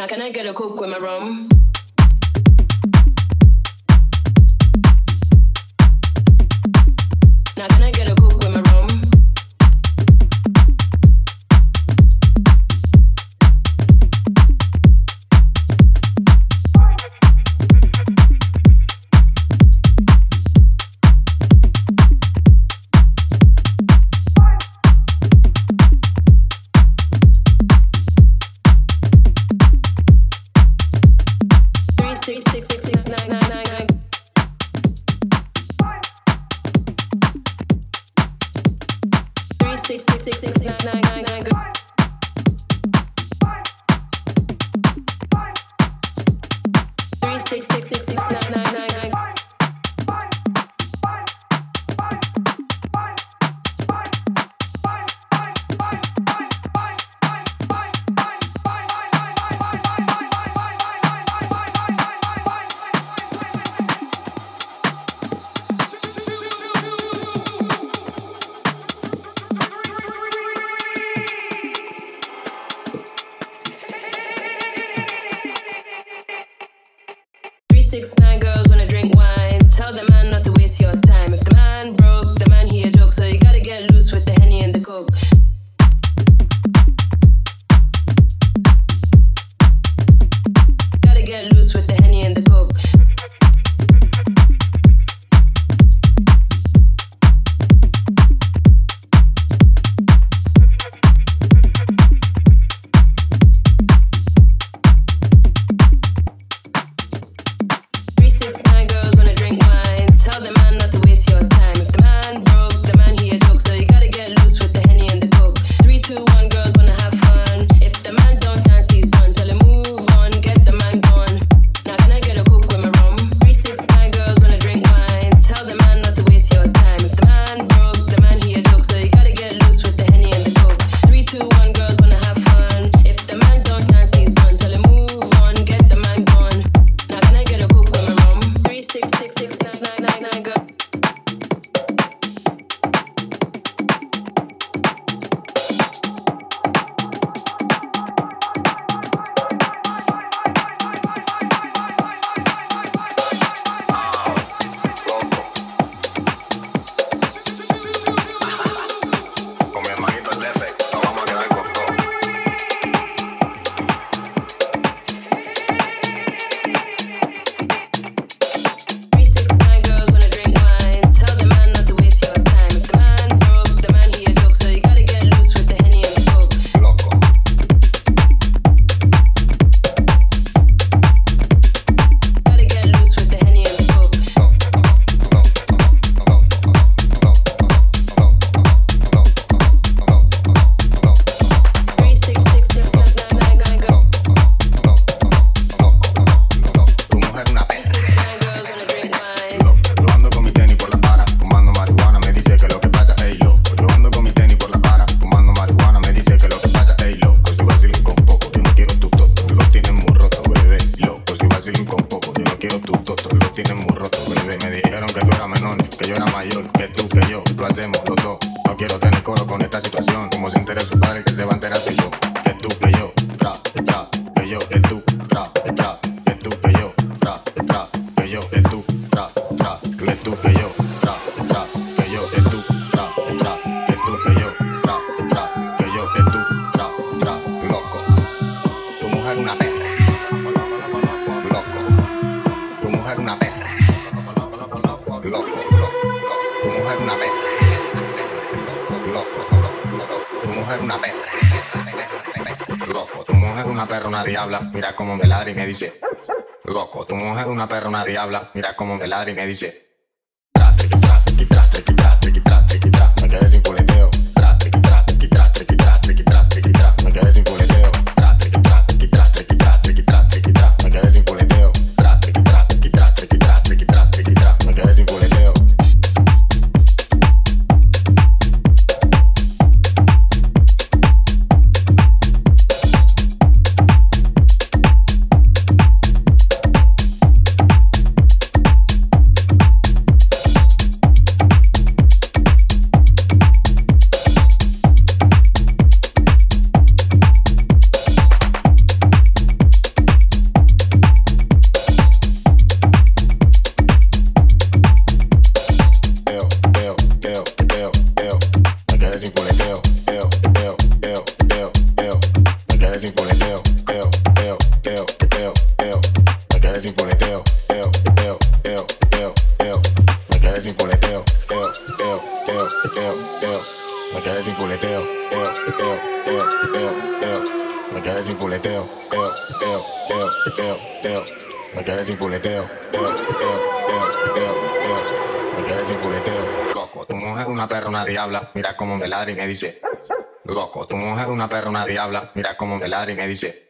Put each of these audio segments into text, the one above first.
Now, can I get a coke with my rum? y me dice, loco, tu mujer es una perra, una diabla, mira cómo me ladra y me dice, y me dice, loco, tu mujer es una perra, una diabla, mira cómo me ladra y me dice,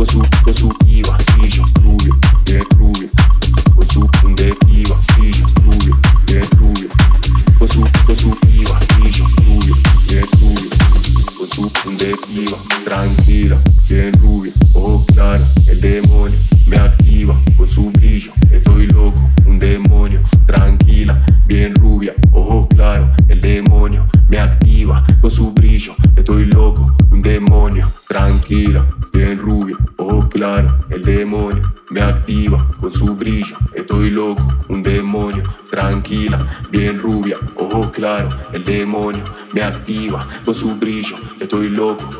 cosu, cosu, iba, su brillo. Estoy loco,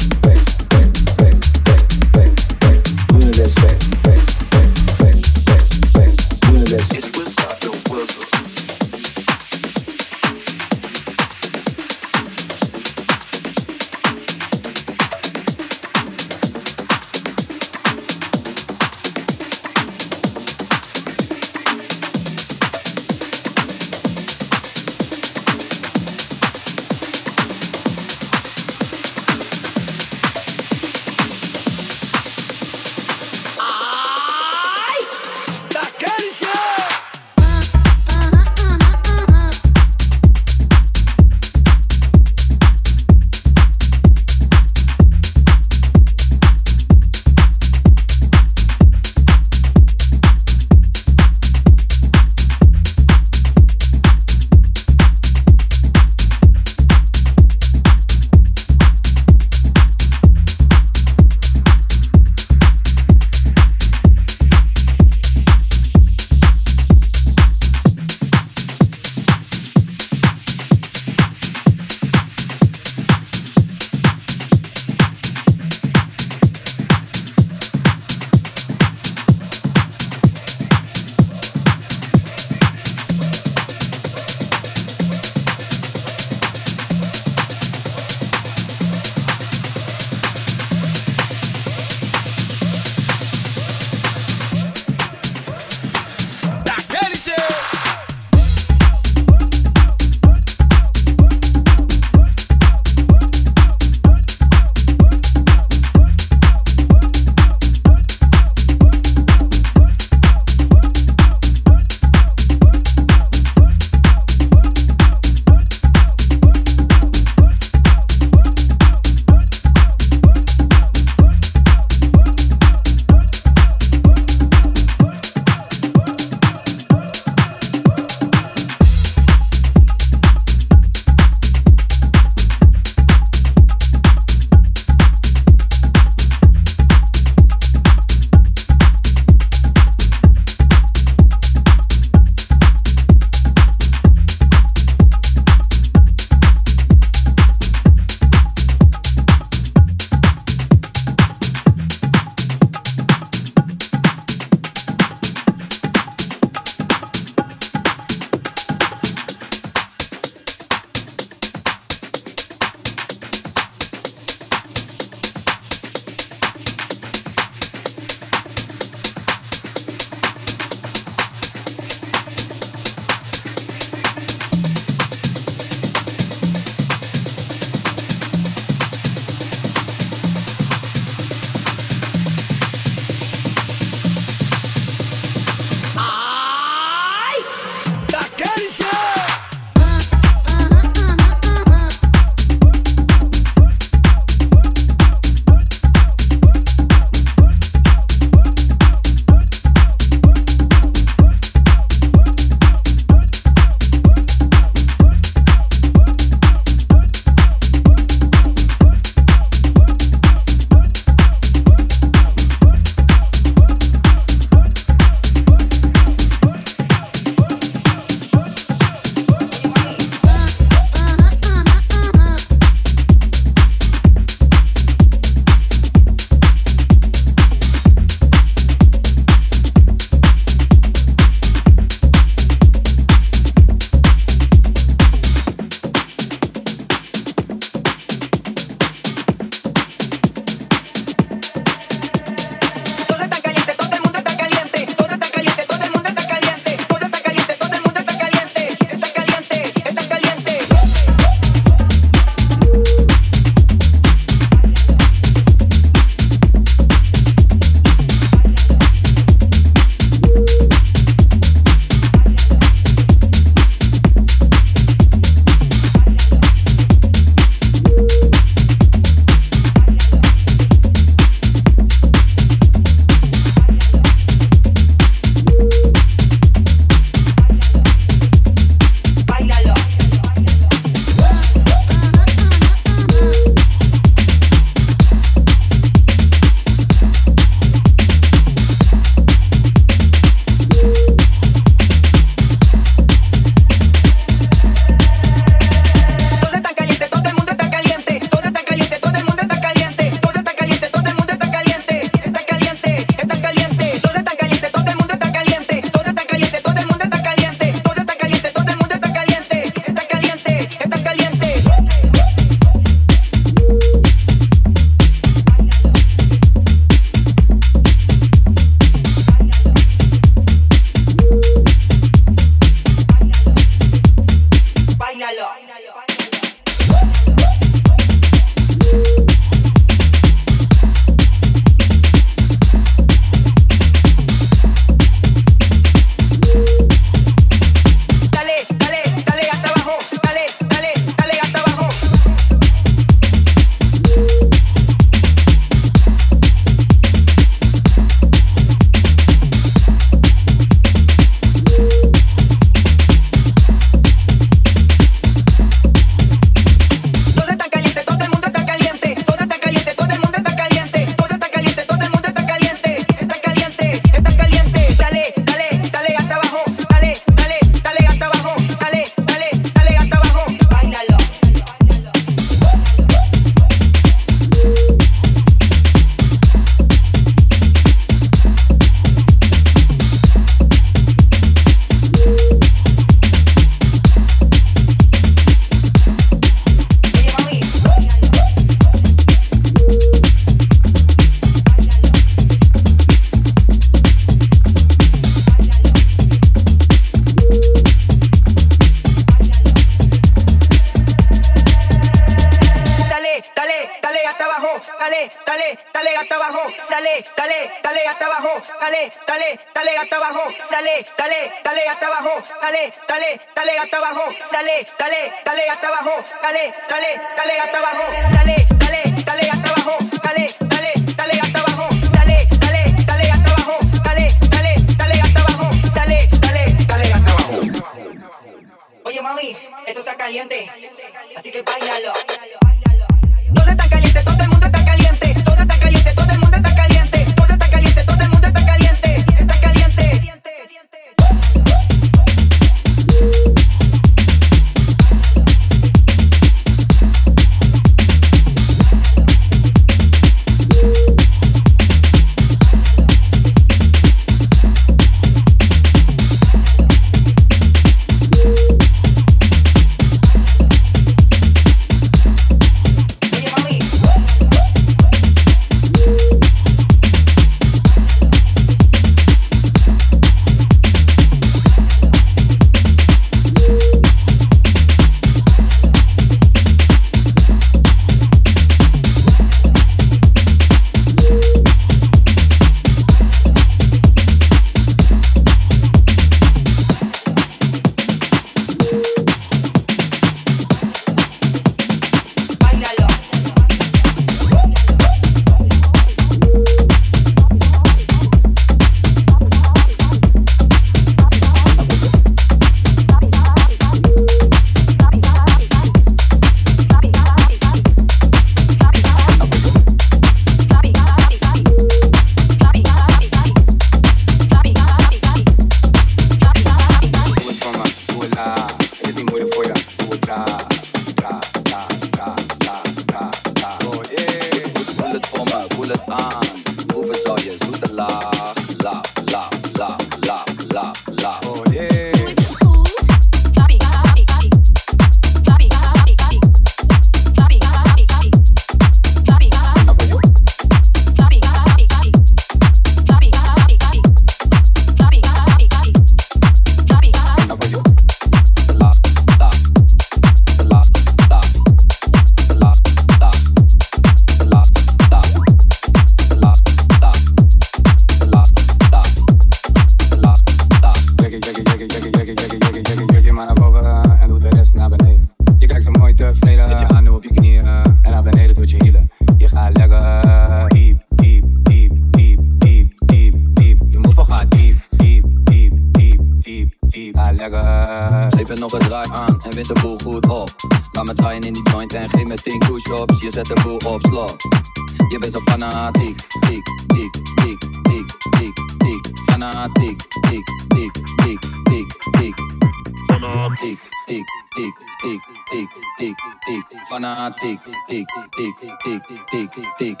tick, tick,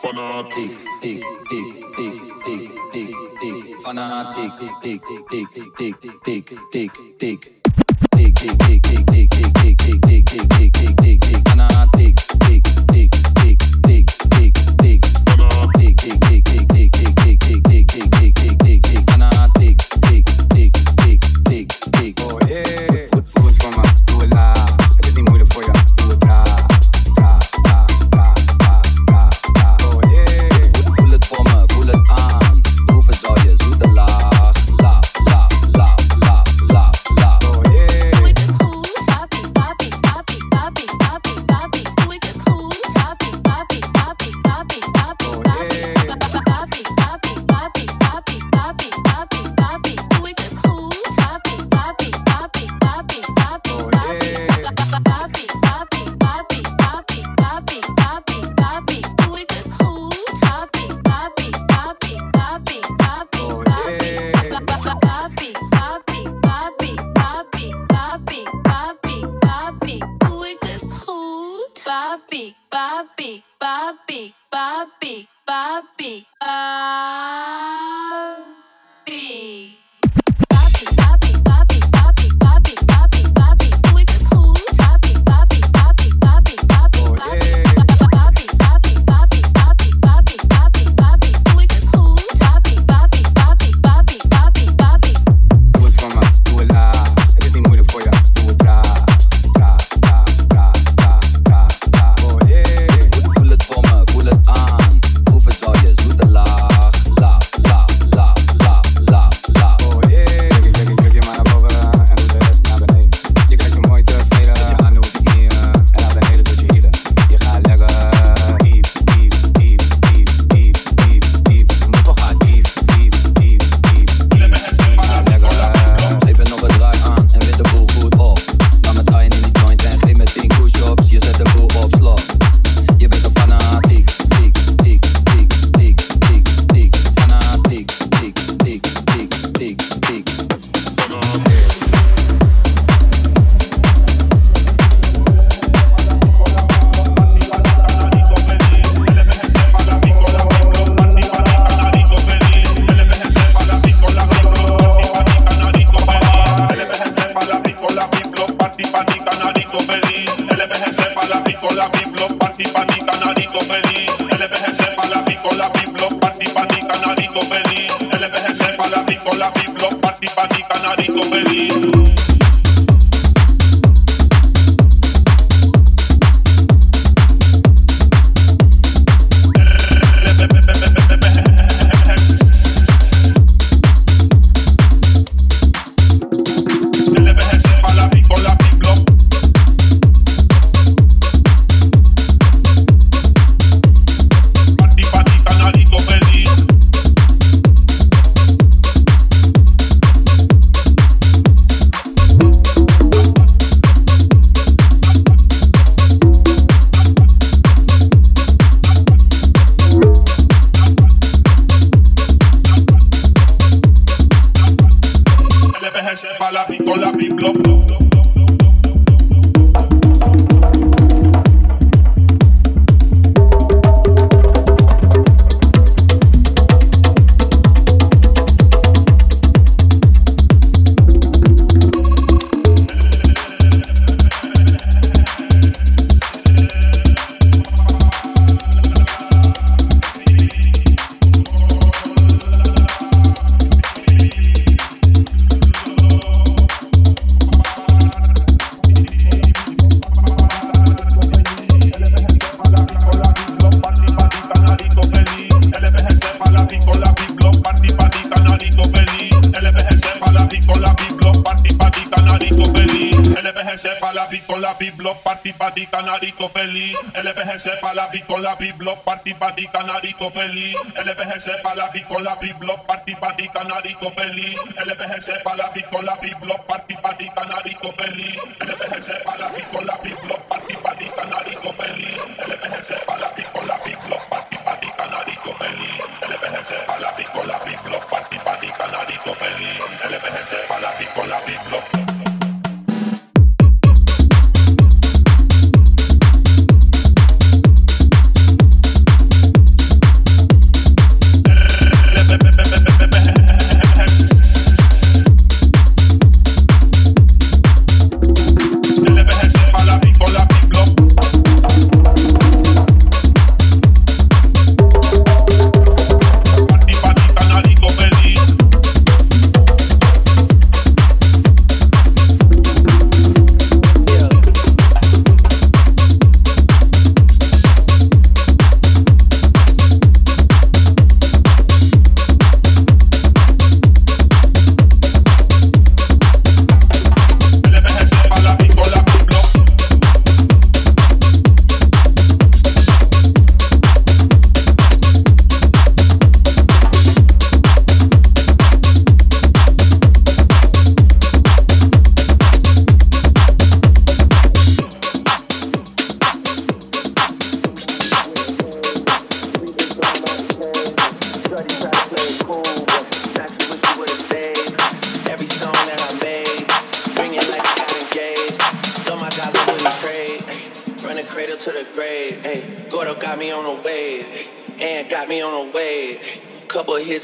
fanatic, tick, tick, tick, tick, tick, tick, fanatic, tick, tick, tick, tick, tick, tick, tick, tick, tick, tick, tick, tick, tick. block party party canarito feliz. epg sepa la con la block party party canarito feliz. epg sepa la con la block party party canarito feliz. epg sepa la con la block party party canarito feliz. epg sepa la con la block party party canarito feliz. epg sepa la con la block party party canarito feliz. epg sepa la con la block party party canarito feliz. epg sepa la con la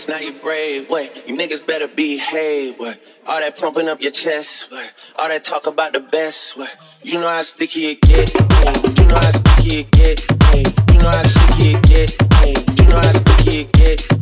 bitch, now you brave. What? You niggas better behave. What? All that pumping up your chest. What? All that talk about the best. What? You know how sticky it get. Ay. You know how sticky it get. Ay. You know how sticky it get. Ay. You know how sticky it get.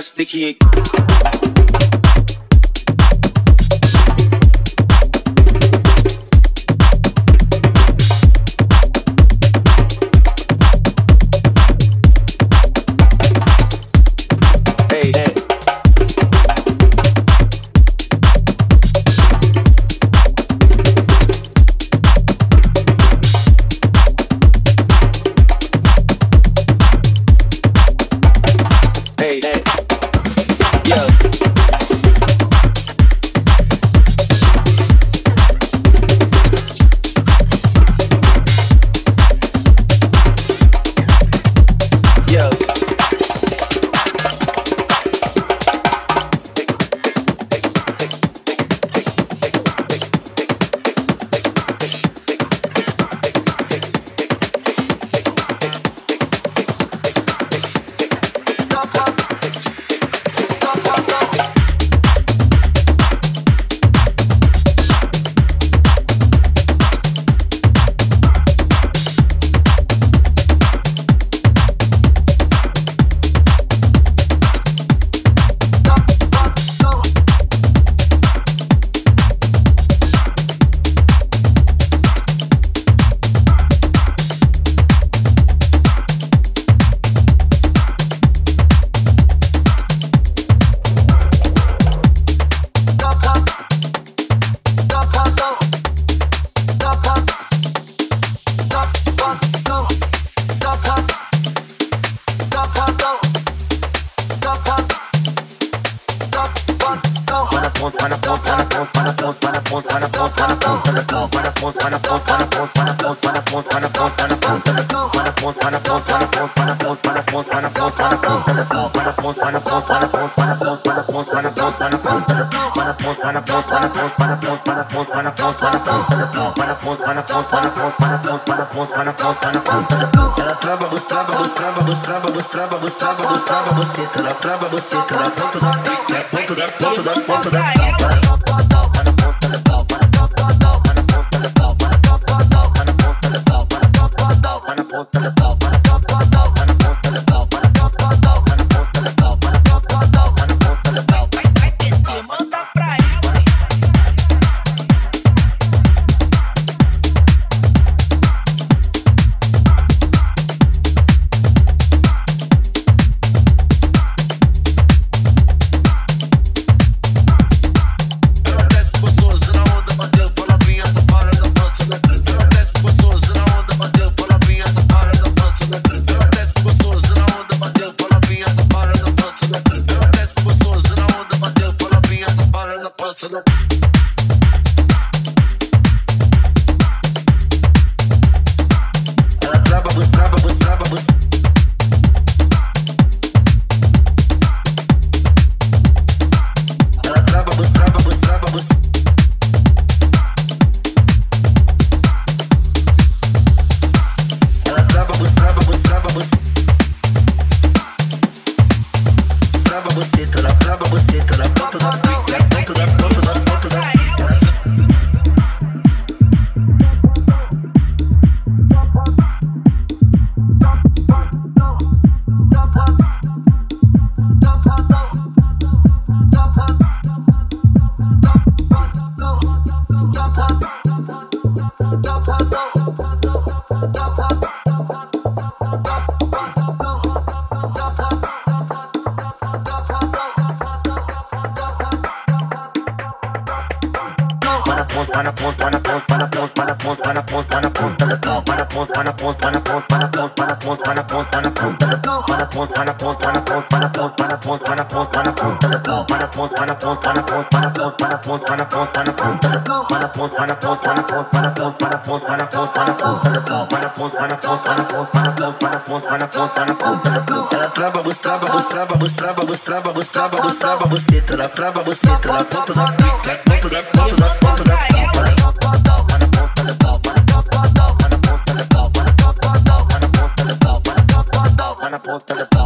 sticky. buceta na trava, buceta na ponta do pé. ponta, na ponta, na ponta, na ponta, na ponta, na ponta, na ponta, na ponta da ponta na ponta, na ponta, na ponta, na ponta, na ponta, na ponta, na ponta da ponta na ponta, na ponta, na ponta, na ponta, na ponta, na ponta, na ponta da ponta na ponta, na ponta, na ponta, na ponta, na ponta, na ponta, na ponta da ponta na ponta, na ponta, na ponta, na ponta, na ponta, na ponta, na ponta da ponta na ponta, na ponta, na ponta, na ponta, na ponta, na ponta, na ponta da ponta Ela ponta buçava, ponta buçava, ponta buçava, ponta buceta, ponta trava, ponta ela ponta ponta pica, ponta da ponta da ponta Telephone.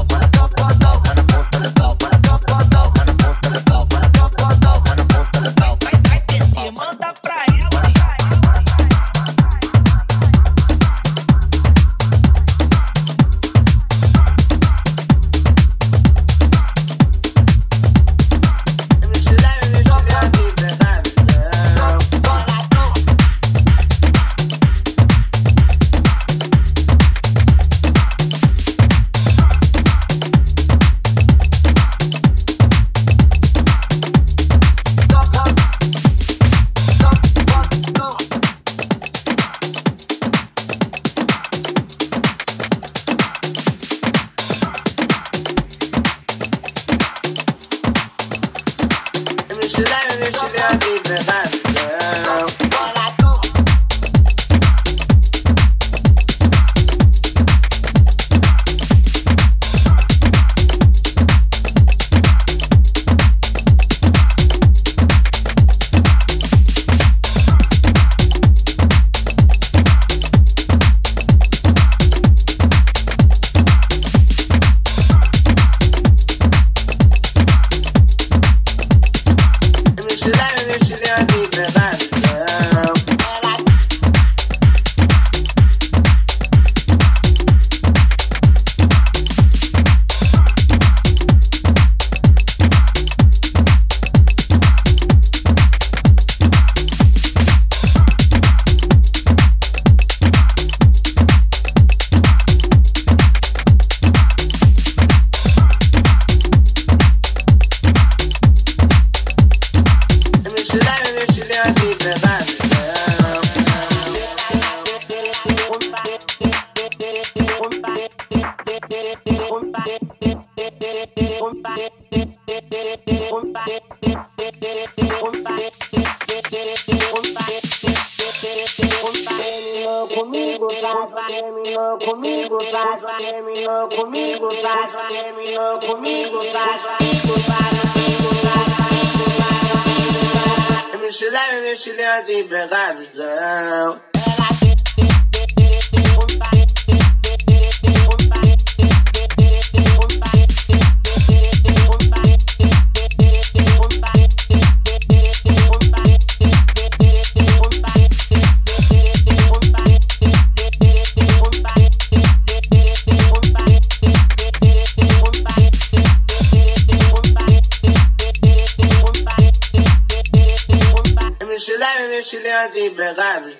man. I